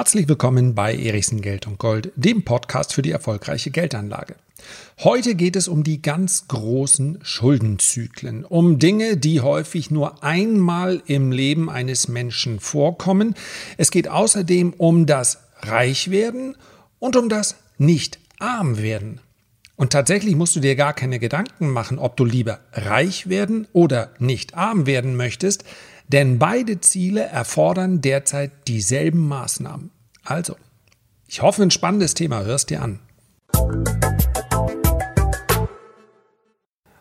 Herzlich willkommen bei Erichsen Geld und Gold, dem Podcast für die erfolgreiche Geldanlage. Heute geht es um die ganz großen Schuldenzyklen, um Dinge, die häufig nur einmal im Leben eines Menschen vorkommen. Es geht außerdem um das Reichwerden und um das Nicht-Arm-Werden. Und tatsächlich musst du dir gar keine Gedanken machen, ob du lieber reich werden oder nicht arm werden möchtest, denn beide Ziele erfordern derzeit dieselben Maßnahmen. Also, ich hoffe, ein spannendes Thema, hörst dir an.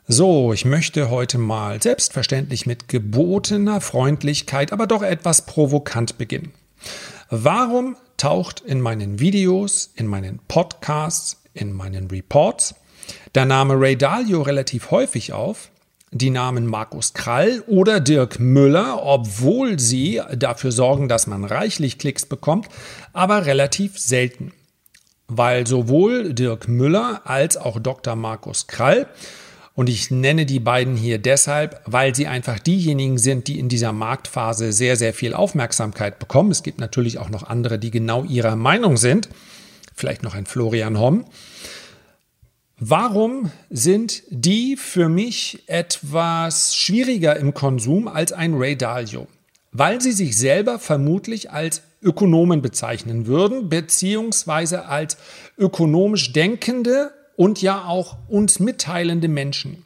So, ich möchte heute mal selbstverständlich mit gebotener Freundlichkeit, aber doch etwas provokant beginnen. Warum taucht in meinen Videos, in meinen Podcasts, in meinen Reports der Name Ray Dalio relativ häufig auf? Die Namen Markus Krall oder Dirk Müller, obwohl sie dafür sorgen, dass man reichlich Klicks bekommt, aber relativ selten. Weil sowohl Dirk Müller als auch Dr. Markus Krall und ich nenne die beiden hier deshalb, weil sie einfach diejenigen sind, die in dieser Marktphase sehr, sehr viel Aufmerksamkeit bekommen. Es gibt natürlich auch noch andere, die genau ihrer Meinung sind. Vielleicht noch ein Florian Homm. Warum sind die für mich etwas schwieriger im Konsum als ein Ray Dalio? Weil sie sich selber vermutlich als Ökonomen bezeichnen würden, beziehungsweise als ökonomisch denkende und ja auch uns mitteilende Menschen.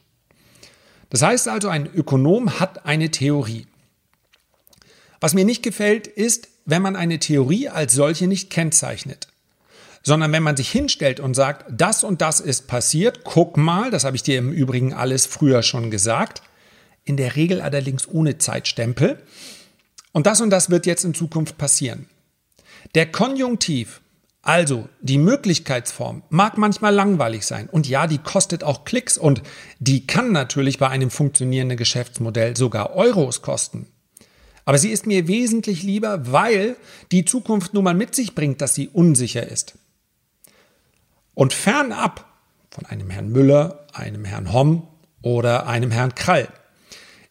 Das heißt also, ein Ökonom hat eine Theorie. Was mir nicht gefällt, ist, wenn man eine Theorie als solche nicht kennzeichnet sondern wenn man sich hinstellt und sagt, das und das ist passiert, guck mal, das habe ich dir im Übrigen alles früher schon gesagt, in der Regel allerdings ohne Zeitstempel, und das und das wird jetzt in Zukunft passieren. Der Konjunktiv, also die Möglichkeitsform, mag manchmal langweilig sein und ja, die kostet auch Klicks und die kann natürlich bei einem funktionierenden Geschäftsmodell sogar Euros kosten. Aber sie ist mir wesentlich lieber, weil die Zukunft nun mal mit sich bringt, dass sie unsicher ist. Und fernab von einem Herrn Müller, einem Herrn Homm oder einem Herrn Krall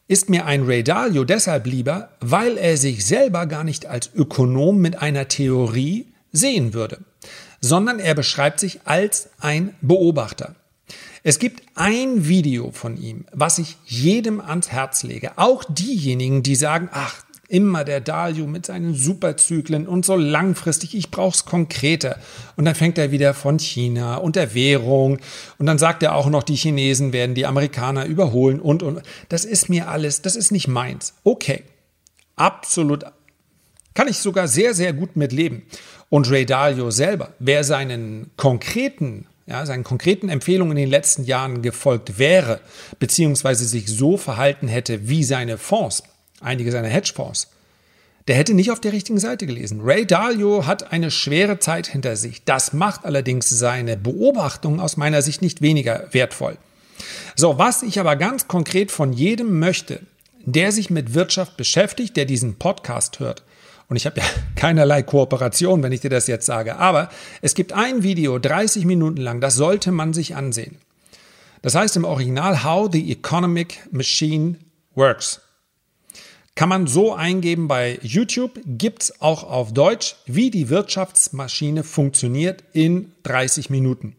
ist mir ein Ray Dalio deshalb lieber, weil er sich selber gar nicht als Ökonom mit einer Theorie sehen würde, sondern er beschreibt sich als ein Beobachter. Es gibt ein Video von ihm, was ich jedem ans Herz lege, auch diejenigen, die sagen, ach, Immer der Dalio mit seinen Superzyklen und so langfristig, ich brauch's konkreter. Und dann fängt er wieder von China und der Währung und dann sagt er auch noch, die Chinesen werden die Amerikaner überholen und und. Das ist mir alles, das ist nicht meins. Okay, absolut kann ich sogar sehr, sehr gut mit leben. Und Ray Dalio selber, wer seinen konkreten ja, seinen konkreten Empfehlungen in den letzten Jahren gefolgt wäre, beziehungsweise sich so verhalten hätte wie seine Fonds, einige seiner Hedgefonds, der hätte nicht auf der richtigen Seite gelesen. Ray Dalio hat eine schwere Zeit hinter sich. Das macht allerdings seine Beobachtung aus meiner Sicht nicht weniger wertvoll. So, was ich aber ganz konkret von jedem möchte, der sich mit Wirtschaft beschäftigt, der diesen Podcast hört, und ich habe ja keinerlei Kooperation, wenn ich dir das jetzt sage, aber es gibt ein Video, 30 Minuten lang, das sollte man sich ansehen. Das heißt im Original How the Economic Machine Works. Kann man so eingeben bei YouTube, gibt es auch auf Deutsch, wie die Wirtschaftsmaschine funktioniert in 30 Minuten.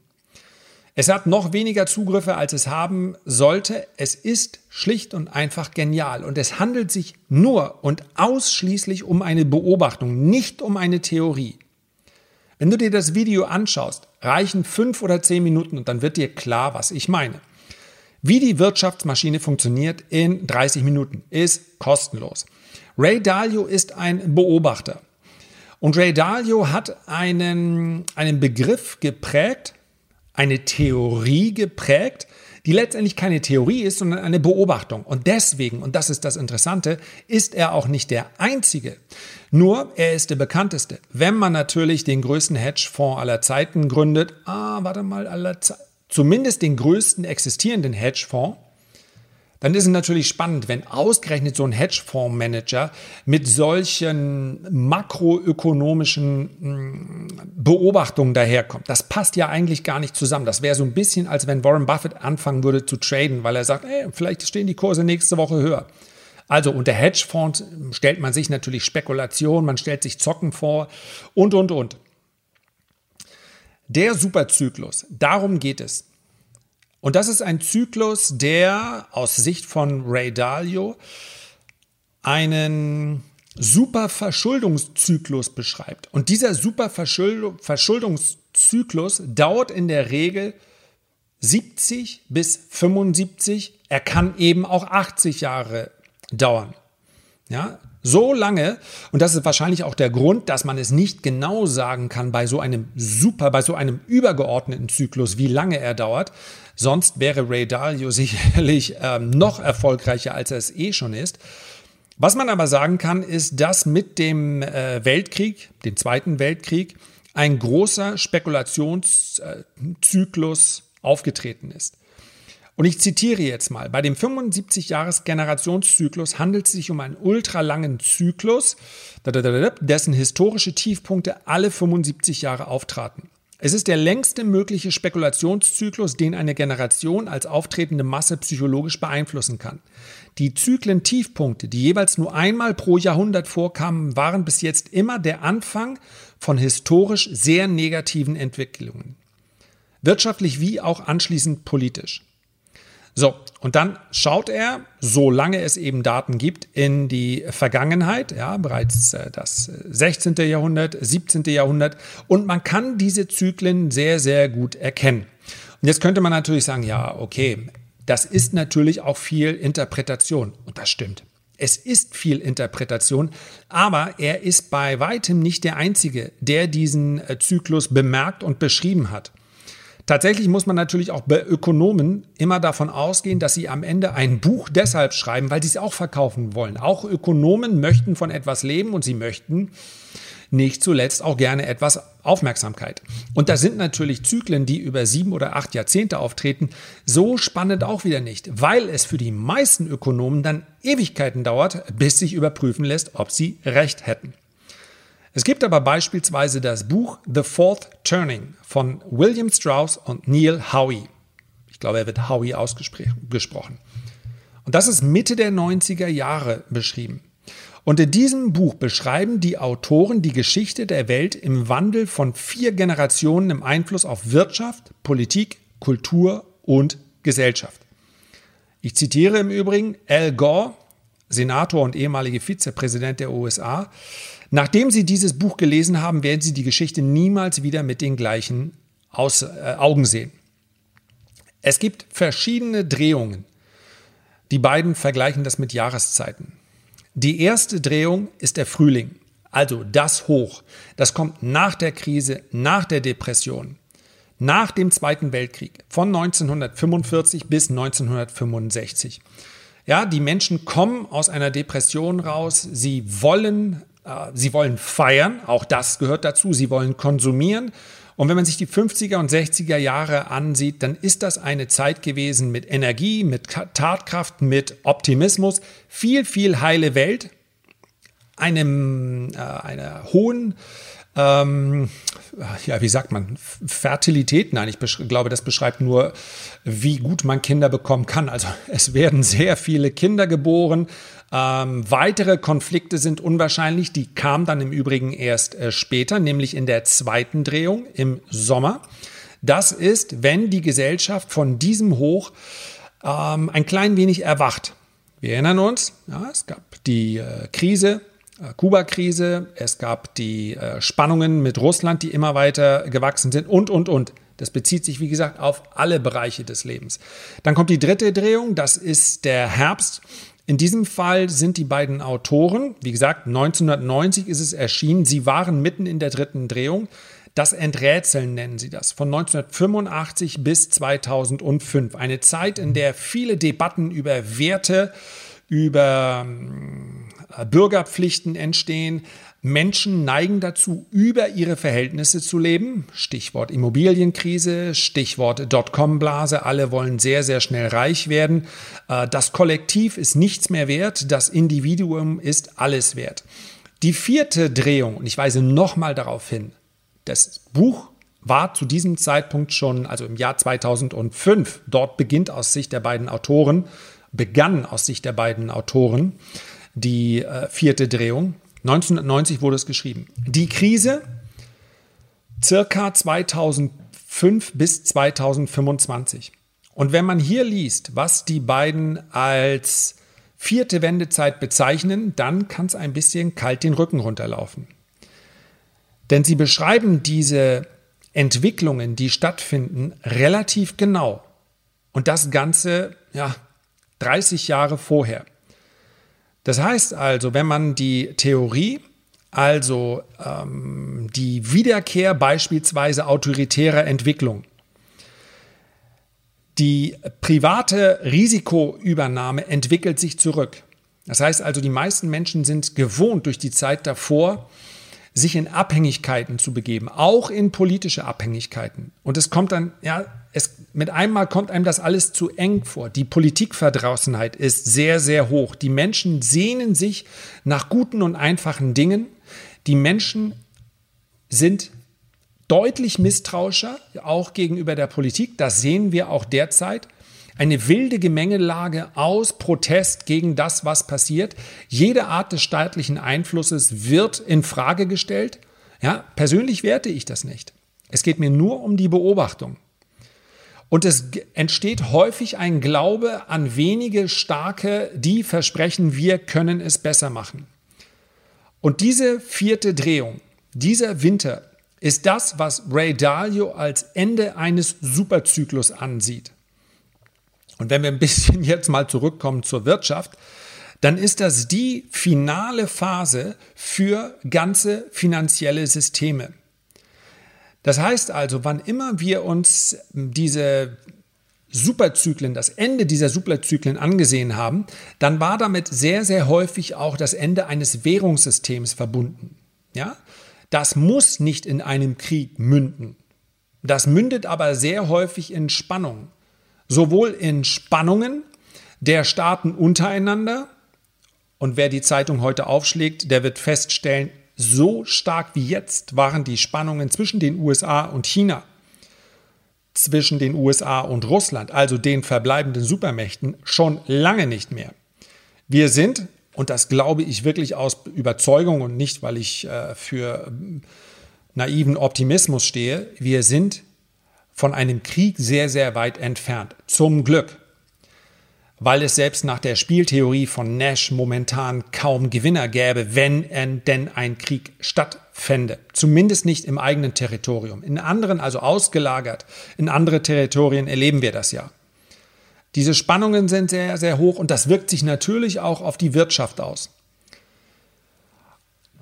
Es hat noch weniger Zugriffe, als es haben sollte. Es ist schlicht und einfach genial. Und es handelt sich nur und ausschließlich um eine Beobachtung, nicht um eine Theorie. Wenn du dir das Video anschaust, reichen fünf oder zehn Minuten und dann wird dir klar, was ich meine. Wie die Wirtschaftsmaschine funktioniert in 30 Minuten ist kostenlos. Ray Dalio ist ein Beobachter. Und Ray Dalio hat einen, einen Begriff geprägt, eine Theorie geprägt, die letztendlich keine Theorie ist, sondern eine Beobachtung. Und deswegen, und das ist das Interessante, ist er auch nicht der Einzige. Nur, er ist der bekannteste. Wenn man natürlich den größten Hedgefonds aller Zeiten gründet, ah, warte mal, aller Zeiten zumindest den größten existierenden Hedgefonds, dann ist es natürlich spannend, wenn ausgerechnet so ein Hedgefondsmanager mit solchen makroökonomischen hm, Beobachtungen daherkommt. Das passt ja eigentlich gar nicht zusammen. Das wäre so ein bisschen, als wenn Warren Buffett anfangen würde zu traden, weil er sagt, ey, vielleicht stehen die Kurse nächste Woche höher. Also unter Hedgefonds stellt man sich natürlich Spekulation, man stellt sich Zocken vor und, und, und. Der Superzyklus, darum geht es. Und das ist ein Zyklus, der aus Sicht von Ray Dalio einen Superverschuldungszyklus beschreibt. Und dieser Superverschuldungszyklus dauert in der Regel 70 bis 75, er kann eben auch 80 Jahre dauern. Ja, so lange, und das ist wahrscheinlich auch der Grund, dass man es nicht genau sagen kann bei so einem super, bei so einem übergeordneten Zyklus, wie lange er dauert. Sonst wäre Ray Dalio sicherlich ähm, noch erfolgreicher, als er es eh schon ist. Was man aber sagen kann, ist, dass mit dem äh, Weltkrieg, dem Zweiten Weltkrieg, ein großer Spekulationszyklus aufgetreten ist. Und ich zitiere jetzt mal, bei dem 75-Jahres-Generationszyklus handelt es sich um einen ultralangen Zyklus, dessen historische Tiefpunkte alle 75 Jahre auftraten. Es ist der längste mögliche Spekulationszyklus, den eine Generation als auftretende Masse psychologisch beeinflussen kann. Die Zyklen-Tiefpunkte, die jeweils nur einmal pro Jahrhundert vorkamen, waren bis jetzt immer der Anfang von historisch sehr negativen Entwicklungen. Wirtschaftlich wie auch anschließend politisch. So, und dann schaut er, solange es eben Daten gibt, in die Vergangenheit, ja, bereits äh, das 16. Jahrhundert, 17. Jahrhundert, und man kann diese Zyklen sehr, sehr gut erkennen. Und jetzt könnte man natürlich sagen, ja, okay, das ist natürlich auch viel Interpretation. Und das stimmt. Es ist viel Interpretation, aber er ist bei weitem nicht der Einzige, der diesen äh, Zyklus bemerkt und beschrieben hat. Tatsächlich muss man natürlich auch bei Ökonomen immer davon ausgehen, dass sie am Ende ein Buch deshalb schreiben, weil sie es auch verkaufen wollen. Auch Ökonomen möchten von etwas leben und sie möchten nicht zuletzt auch gerne etwas Aufmerksamkeit. Und da sind natürlich Zyklen, die über sieben oder acht Jahrzehnte auftreten, so spannend auch wieder nicht, weil es für die meisten Ökonomen dann Ewigkeiten dauert, bis sich überprüfen lässt, ob sie recht hätten. Es gibt aber beispielsweise das Buch The Fourth Turning von William Strauss und Neil Howie. Ich glaube, er wird Howie ausgesprochen. Und das ist Mitte der 90er Jahre beschrieben. Und in diesem Buch beschreiben die Autoren die Geschichte der Welt im Wandel von vier Generationen im Einfluss auf Wirtschaft, Politik, Kultur und Gesellschaft. Ich zitiere im Übrigen Al Gore, Senator und ehemalige Vizepräsident der USA, Nachdem Sie dieses Buch gelesen haben, werden Sie die Geschichte niemals wieder mit den gleichen Aus, äh, Augen sehen. Es gibt verschiedene Drehungen. Die beiden vergleichen das mit Jahreszeiten. Die erste Drehung ist der Frühling, also das Hoch. Das kommt nach der Krise, nach der Depression, nach dem Zweiten Weltkrieg von 1945 bis 1965. Ja, die Menschen kommen aus einer Depression raus, sie wollen sie wollen feiern, auch das gehört dazu. Sie wollen konsumieren. Und wenn man sich die 50er und 60er Jahre ansieht, dann ist das eine Zeit gewesen mit Energie, mit Tatkraft, mit Optimismus, viel, viel heile Welt, einem, äh, einer hohen ähm, ja, wie sagt man, Fertilität? Nein, ich glaube, das beschreibt nur, wie gut man Kinder bekommen kann. Also es werden sehr viele Kinder geboren. Ähm, weitere Konflikte sind unwahrscheinlich. Die kamen dann im Übrigen erst äh, später, nämlich in der zweiten Drehung im Sommer. Das ist, wenn die Gesellschaft von diesem Hoch ähm, ein klein wenig erwacht. Wir erinnern uns, ja, es gab die äh, Krise äh, Kuba-Krise, es gab die äh, Spannungen mit Russland, die immer weiter gewachsen sind und, und, und. Das bezieht sich, wie gesagt, auf alle Bereiche des Lebens. Dann kommt die dritte Drehung, das ist der Herbst. In diesem Fall sind die beiden Autoren, wie gesagt, 1990 ist es erschienen, sie waren mitten in der dritten Drehung. Das Enträtseln nennen sie das, von 1985 bis 2005. Eine Zeit, in der viele Debatten über Werte, über äh, Bürgerpflichten entstehen. Menschen neigen dazu, über ihre Verhältnisse zu leben. Stichwort Immobilienkrise, Stichwort Dotcom-Blase. Alle wollen sehr, sehr schnell reich werden. Äh, das Kollektiv ist nichts mehr wert. Das Individuum ist alles wert. Die vierte Drehung, und ich weise nochmal darauf hin, das Buch war zu diesem Zeitpunkt schon, also im Jahr 2005, dort beginnt aus Sicht der beiden Autoren begann aus Sicht der beiden Autoren die äh, vierte Drehung. 1990 wurde es geschrieben. Die Krise circa 2005 bis 2025. Und wenn man hier liest, was die beiden als vierte Wendezeit bezeichnen, dann kann es ein bisschen kalt den Rücken runterlaufen. Denn sie beschreiben diese Entwicklungen, die stattfinden, relativ genau. Und das Ganze, ja, 30 Jahre vorher. Das heißt also, wenn man die Theorie, also ähm, die Wiederkehr beispielsweise autoritärer Entwicklung, die private Risikoübernahme entwickelt sich zurück. Das heißt also, die meisten Menschen sind gewohnt durch die Zeit davor, sich in Abhängigkeiten zu begeben, auch in politische Abhängigkeiten. Und es kommt dann, ja, es, mit einmal kommt einem das alles zu eng vor. Die Politikverdrossenheit ist sehr, sehr hoch. Die Menschen sehnen sich nach guten und einfachen Dingen. Die Menschen sind deutlich misstrauischer, auch gegenüber der Politik. Das sehen wir auch derzeit eine wilde Gemengelage aus Protest gegen das, was passiert. Jede Art des staatlichen Einflusses wird in Frage gestellt. Ja, persönlich werte ich das nicht. Es geht mir nur um die Beobachtung. Und es entsteht häufig ein Glaube an wenige Starke, die versprechen, wir können es besser machen. Und diese vierte Drehung, dieser Winter, ist das, was Ray Dalio als Ende eines Superzyklus ansieht. Und wenn wir ein bisschen jetzt mal zurückkommen zur Wirtschaft, dann ist das die finale Phase für ganze finanzielle Systeme. Das heißt also, wann immer wir uns diese Superzyklen, das Ende dieser Superzyklen angesehen haben, dann war damit sehr, sehr häufig auch das Ende eines Währungssystems verbunden. Ja? Das muss nicht in einem Krieg münden. Das mündet aber sehr häufig in Spannung sowohl in Spannungen der Staaten untereinander, und wer die Zeitung heute aufschlägt, der wird feststellen, so stark wie jetzt waren die Spannungen zwischen den USA und China, zwischen den USA und Russland, also den verbleibenden Supermächten, schon lange nicht mehr. Wir sind, und das glaube ich wirklich aus Überzeugung und nicht, weil ich äh, für naiven Optimismus stehe, wir sind von einem Krieg sehr, sehr weit entfernt. Zum Glück. Weil es selbst nach der Spieltheorie von Nash momentan kaum Gewinner gäbe, wenn denn ein Krieg stattfände. Zumindest nicht im eigenen Territorium. In anderen, also ausgelagert, in andere Territorien erleben wir das ja. Diese Spannungen sind sehr, sehr hoch und das wirkt sich natürlich auch auf die Wirtschaft aus.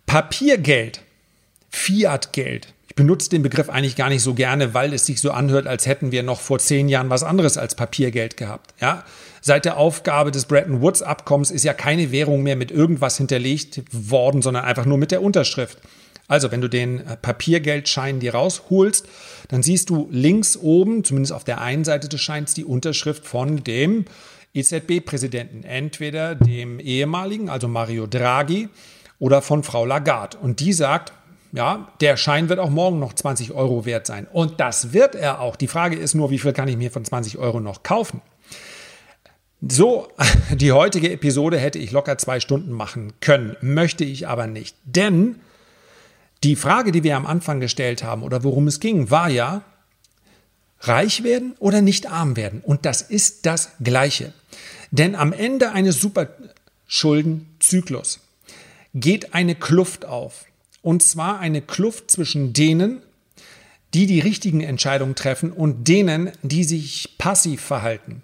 Papiergeld, Fiatgeld, ich benutze den Begriff eigentlich gar nicht so gerne, weil es sich so anhört, als hätten wir noch vor zehn Jahren was anderes als Papiergeld gehabt. Ja? Seit der Aufgabe des Bretton Woods-Abkommens ist ja keine Währung mehr mit irgendwas hinterlegt worden, sondern einfach nur mit der Unterschrift. Also, wenn du den äh, Papiergeldschein dir rausholst, dann siehst du links oben, zumindest auf der einen Seite des Scheins, die Unterschrift von dem EZB-Präsidenten, entweder dem ehemaligen, also Mario Draghi, oder von Frau Lagarde. Und die sagt, ja, der Schein wird auch morgen noch 20 Euro wert sein. Und das wird er auch. Die Frage ist nur, wie viel kann ich mir von 20 Euro noch kaufen? So, die heutige Episode hätte ich locker zwei Stunden machen können, möchte ich aber nicht. Denn die Frage, die wir am Anfang gestellt haben oder worum es ging, war ja, reich werden oder nicht arm werden. Und das ist das Gleiche. Denn am Ende eines Superschuldenzyklus geht eine Kluft auf. Und zwar eine Kluft zwischen denen, die die richtigen Entscheidungen treffen und denen, die sich passiv verhalten.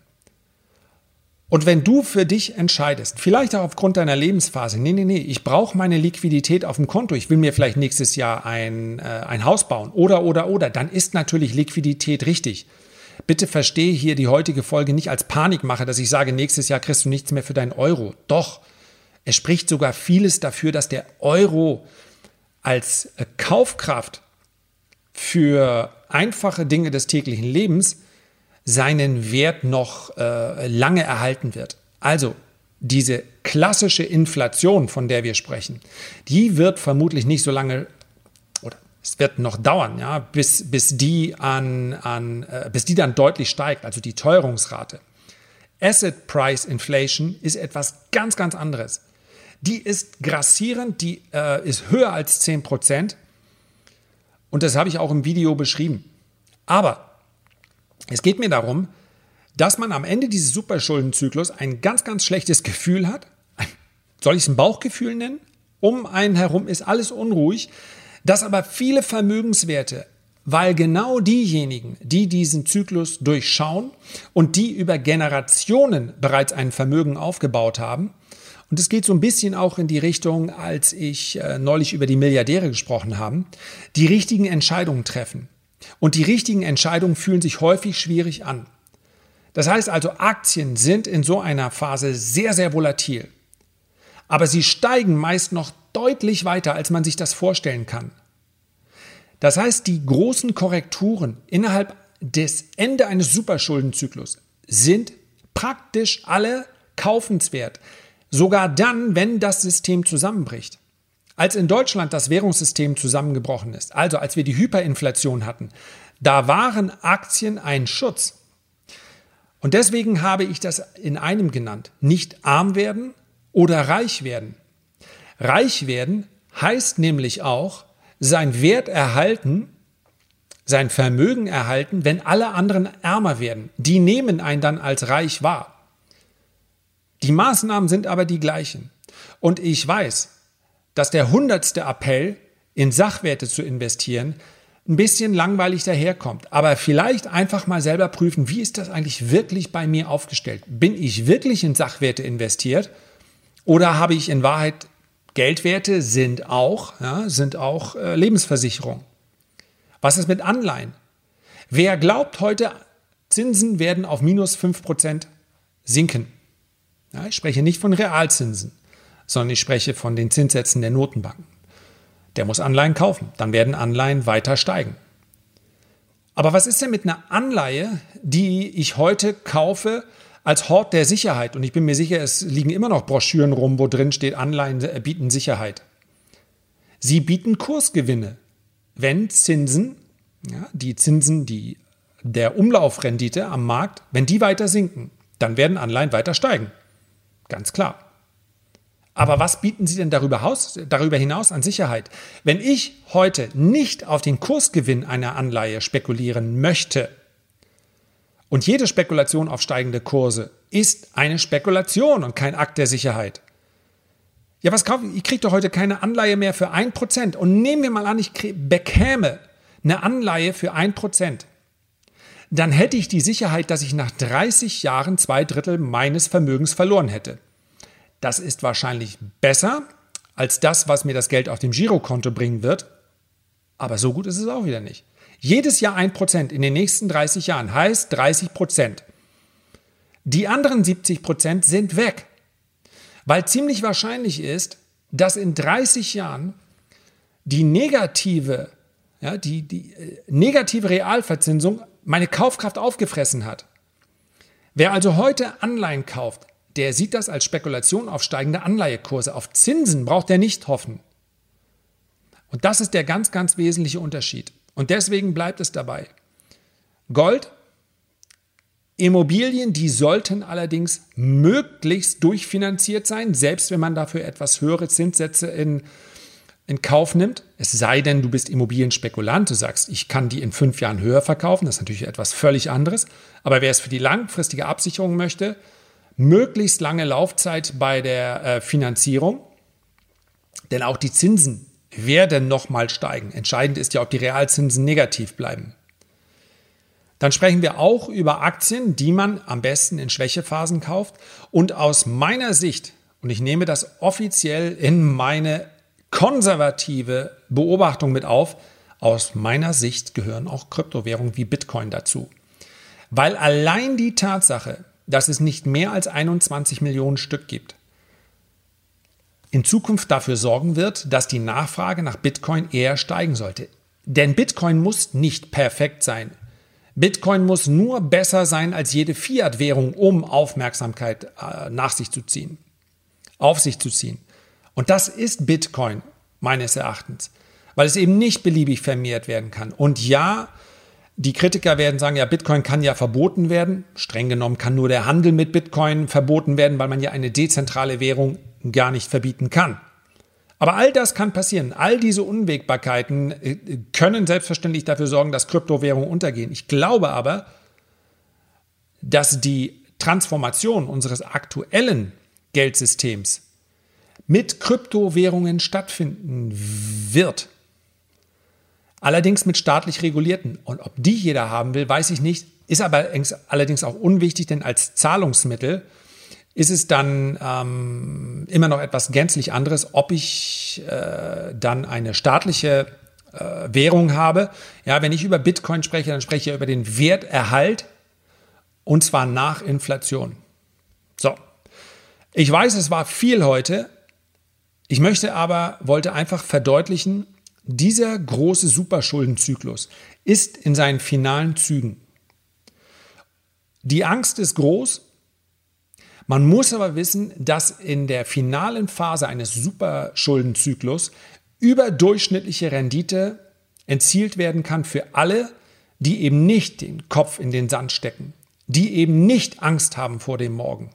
Und wenn du für dich entscheidest, vielleicht auch aufgrund deiner Lebensphase, nee, nee, nee, ich brauche meine Liquidität auf dem Konto, ich will mir vielleicht nächstes Jahr ein, äh, ein Haus bauen oder, oder, oder, dann ist natürlich Liquidität richtig. Bitte verstehe hier die heutige Folge nicht als Panikmache, dass ich sage, nächstes Jahr kriegst du nichts mehr für deinen Euro. Doch, es spricht sogar vieles dafür, dass der Euro als äh, Kaufkraft für einfache Dinge des täglichen Lebens seinen Wert noch äh, lange erhalten wird. Also diese klassische Inflation, von der wir sprechen, die wird vermutlich nicht so lange oder es wird noch dauern, ja, bis, bis, die, an, an, äh, bis die dann deutlich steigt, also die Teuerungsrate. Asset Price Inflation ist etwas ganz, ganz anderes. Die ist grassierend, die äh, ist höher als 10 Prozent. Und das habe ich auch im Video beschrieben. Aber es geht mir darum, dass man am Ende dieses Superschuldenzyklus ein ganz, ganz schlechtes Gefühl hat. Soll ich es ein Bauchgefühl nennen? Um einen herum ist alles unruhig, dass aber viele Vermögenswerte, weil genau diejenigen, die diesen Zyklus durchschauen und die über Generationen bereits ein Vermögen aufgebaut haben, und es geht so ein bisschen auch in die Richtung, als ich äh, neulich über die Milliardäre gesprochen habe, die richtigen Entscheidungen treffen. Und die richtigen Entscheidungen fühlen sich häufig schwierig an. Das heißt also, Aktien sind in so einer Phase sehr, sehr volatil. Aber sie steigen meist noch deutlich weiter, als man sich das vorstellen kann. Das heißt, die großen Korrekturen innerhalb des Ende eines Superschuldenzyklus sind praktisch alle kaufenswert. Sogar dann, wenn das System zusammenbricht. Als in Deutschland das Währungssystem zusammengebrochen ist, also als wir die Hyperinflation hatten, da waren Aktien ein Schutz. Und deswegen habe ich das in einem genannt. Nicht arm werden oder reich werden. Reich werden heißt nämlich auch, sein Wert erhalten, sein Vermögen erhalten, wenn alle anderen ärmer werden. Die nehmen einen dann als reich wahr. Die Maßnahmen sind aber die gleichen. Und ich weiß, dass der hundertste Appell, in Sachwerte zu investieren, ein bisschen langweilig daherkommt. Aber vielleicht einfach mal selber prüfen, wie ist das eigentlich wirklich bei mir aufgestellt? Bin ich wirklich in Sachwerte investiert oder habe ich in Wahrheit Geldwerte sind auch, ja, sind auch äh, Lebensversicherung. Was ist mit Anleihen? Wer glaubt heute, Zinsen werden auf minus 5% sinken? Ja, ich spreche nicht von Realzinsen sondern ich spreche von den Zinssätzen der Notenbanken. Der muss Anleihen kaufen, dann werden Anleihen weiter steigen. Aber was ist denn mit einer Anleihe, die ich heute kaufe als Hort der Sicherheit? Und ich bin mir sicher, es liegen immer noch Broschüren rum, wo drin steht, Anleihen bieten Sicherheit. Sie bieten Kursgewinne, wenn Zinsen, ja, die Zinsen, die der Umlaufrendite am Markt, wenn die weiter sinken, dann werden Anleihen weiter steigen. Ganz klar. Aber was bieten Sie denn darüber, hinaus an Sicherheit? Wenn ich heute nicht auf den Kursgewinn einer Anleihe spekulieren möchte, und jede Spekulation auf steigende Kurse ist eine Spekulation und kein Akt der Sicherheit. Ja, was kaufe ich? Ich kriege doch heute keine Anleihe mehr für 1%. Und nehmen wir mal an, ich bekäme eine Anleihe für 1%. Dann hätte ich die Sicherheit, dass ich nach 30 Jahren zwei Drittel meines Vermögens verloren hätte. Das ist wahrscheinlich besser als das, was mir das Geld auf dem Girokonto bringen wird. Aber so gut ist es auch wieder nicht. Jedes Jahr ein Prozent in den nächsten 30 Jahren heißt 30 Prozent. Die anderen 70 Prozent sind weg. Weil ziemlich wahrscheinlich ist, dass in 30 Jahren die negative, ja, die, die äh, negative Realverzinsung meine Kaufkraft aufgefressen hat. Wer also heute Anleihen kauft, der sieht das als Spekulation auf steigende Anleihekurse. Auf Zinsen braucht er nicht hoffen. Und das ist der ganz, ganz wesentliche Unterschied. Und deswegen bleibt es dabei. Gold, Immobilien, die sollten allerdings möglichst durchfinanziert sein, selbst wenn man dafür etwas höhere Zinssätze in, in Kauf nimmt. Es sei denn, du bist Immobilienspekulant, du sagst, ich kann die in fünf Jahren höher verkaufen, das ist natürlich etwas völlig anderes. Aber wer es für die langfristige Absicherung möchte, möglichst lange Laufzeit bei der äh, Finanzierung, denn auch die Zinsen werden nochmal steigen. Entscheidend ist ja, ob die Realzinsen negativ bleiben. Dann sprechen wir auch über Aktien, die man am besten in Schwächephasen kauft. Und aus meiner Sicht, und ich nehme das offiziell in meine konservative Beobachtung mit auf, aus meiner Sicht gehören auch Kryptowährungen wie Bitcoin dazu. Weil allein die Tatsache, dass es nicht mehr als 21 Millionen Stück gibt, in Zukunft dafür sorgen wird, dass die Nachfrage nach Bitcoin eher steigen sollte. Denn Bitcoin muss nicht perfekt sein. Bitcoin muss nur besser sein als jede Fiat-Währung, um Aufmerksamkeit äh, nach sich zu ziehen, auf sich zu ziehen. Und das ist Bitcoin meines Erachtens, weil es eben nicht beliebig vermehrt werden kann. Und ja, Die Kritiker werden sagen, ja, Bitcoin kann ja verboten werden. Streng genommen kann nur der Handel mit Bitcoin verboten werden, weil man ja eine dezentrale Währung gar nicht verbieten kann. Aber all das kann passieren. All diese Unwägbarkeiten äh, können selbstverständlich dafür sorgen, dass Kryptowährungen untergehen. Ich glaube aber, dass die Transformation unseres aktuellen Geldsystems mit Kryptowährungen stattfinden wird. Allerdings mit staatlich regulierten. Und ob die jeder haben will, weiß ich nicht. Ist aber allerdings auch unwichtig, denn als Zahlungsmittel ist es dann ähm, immer noch etwas gänzlich anderes, ob ich äh, dann eine staatliche äh, Währung habe. Ja, wenn ich über Bitcoin spreche, dann spreche ich über den Werterhalt und zwar nach Inflation. So. Ich weiß, es war viel heute. Ich möchte aber, wollte einfach verdeutlichen, dieser große Superschuldenzyklus ist in seinen finalen Zügen. Die Angst ist groß, man muss aber wissen, dass in der finalen Phase eines Superschuldenzyklus überdurchschnittliche Rendite erzielt werden kann für alle, die eben nicht den Kopf in den Sand stecken, die eben nicht Angst haben vor dem Morgen.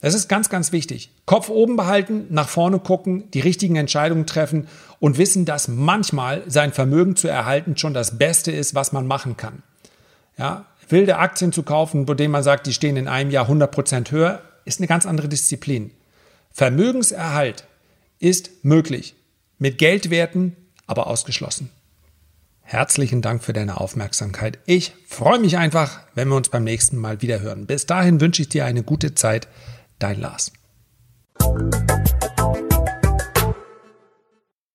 Das ist ganz, ganz wichtig. Kopf oben behalten, nach vorne gucken, die richtigen Entscheidungen treffen und wissen, dass manchmal sein Vermögen zu erhalten schon das Beste ist, was man machen kann. Ja, wilde Aktien zu kaufen, bei denen man sagt, die stehen in einem Jahr 100% höher, ist eine ganz andere Disziplin. Vermögenserhalt ist möglich, mit Geldwerten aber ausgeschlossen. Herzlichen Dank für deine Aufmerksamkeit. Ich freue mich einfach, wenn wir uns beim nächsten Mal wieder hören. Bis dahin wünsche ich dir eine gute Zeit. Dein Lars.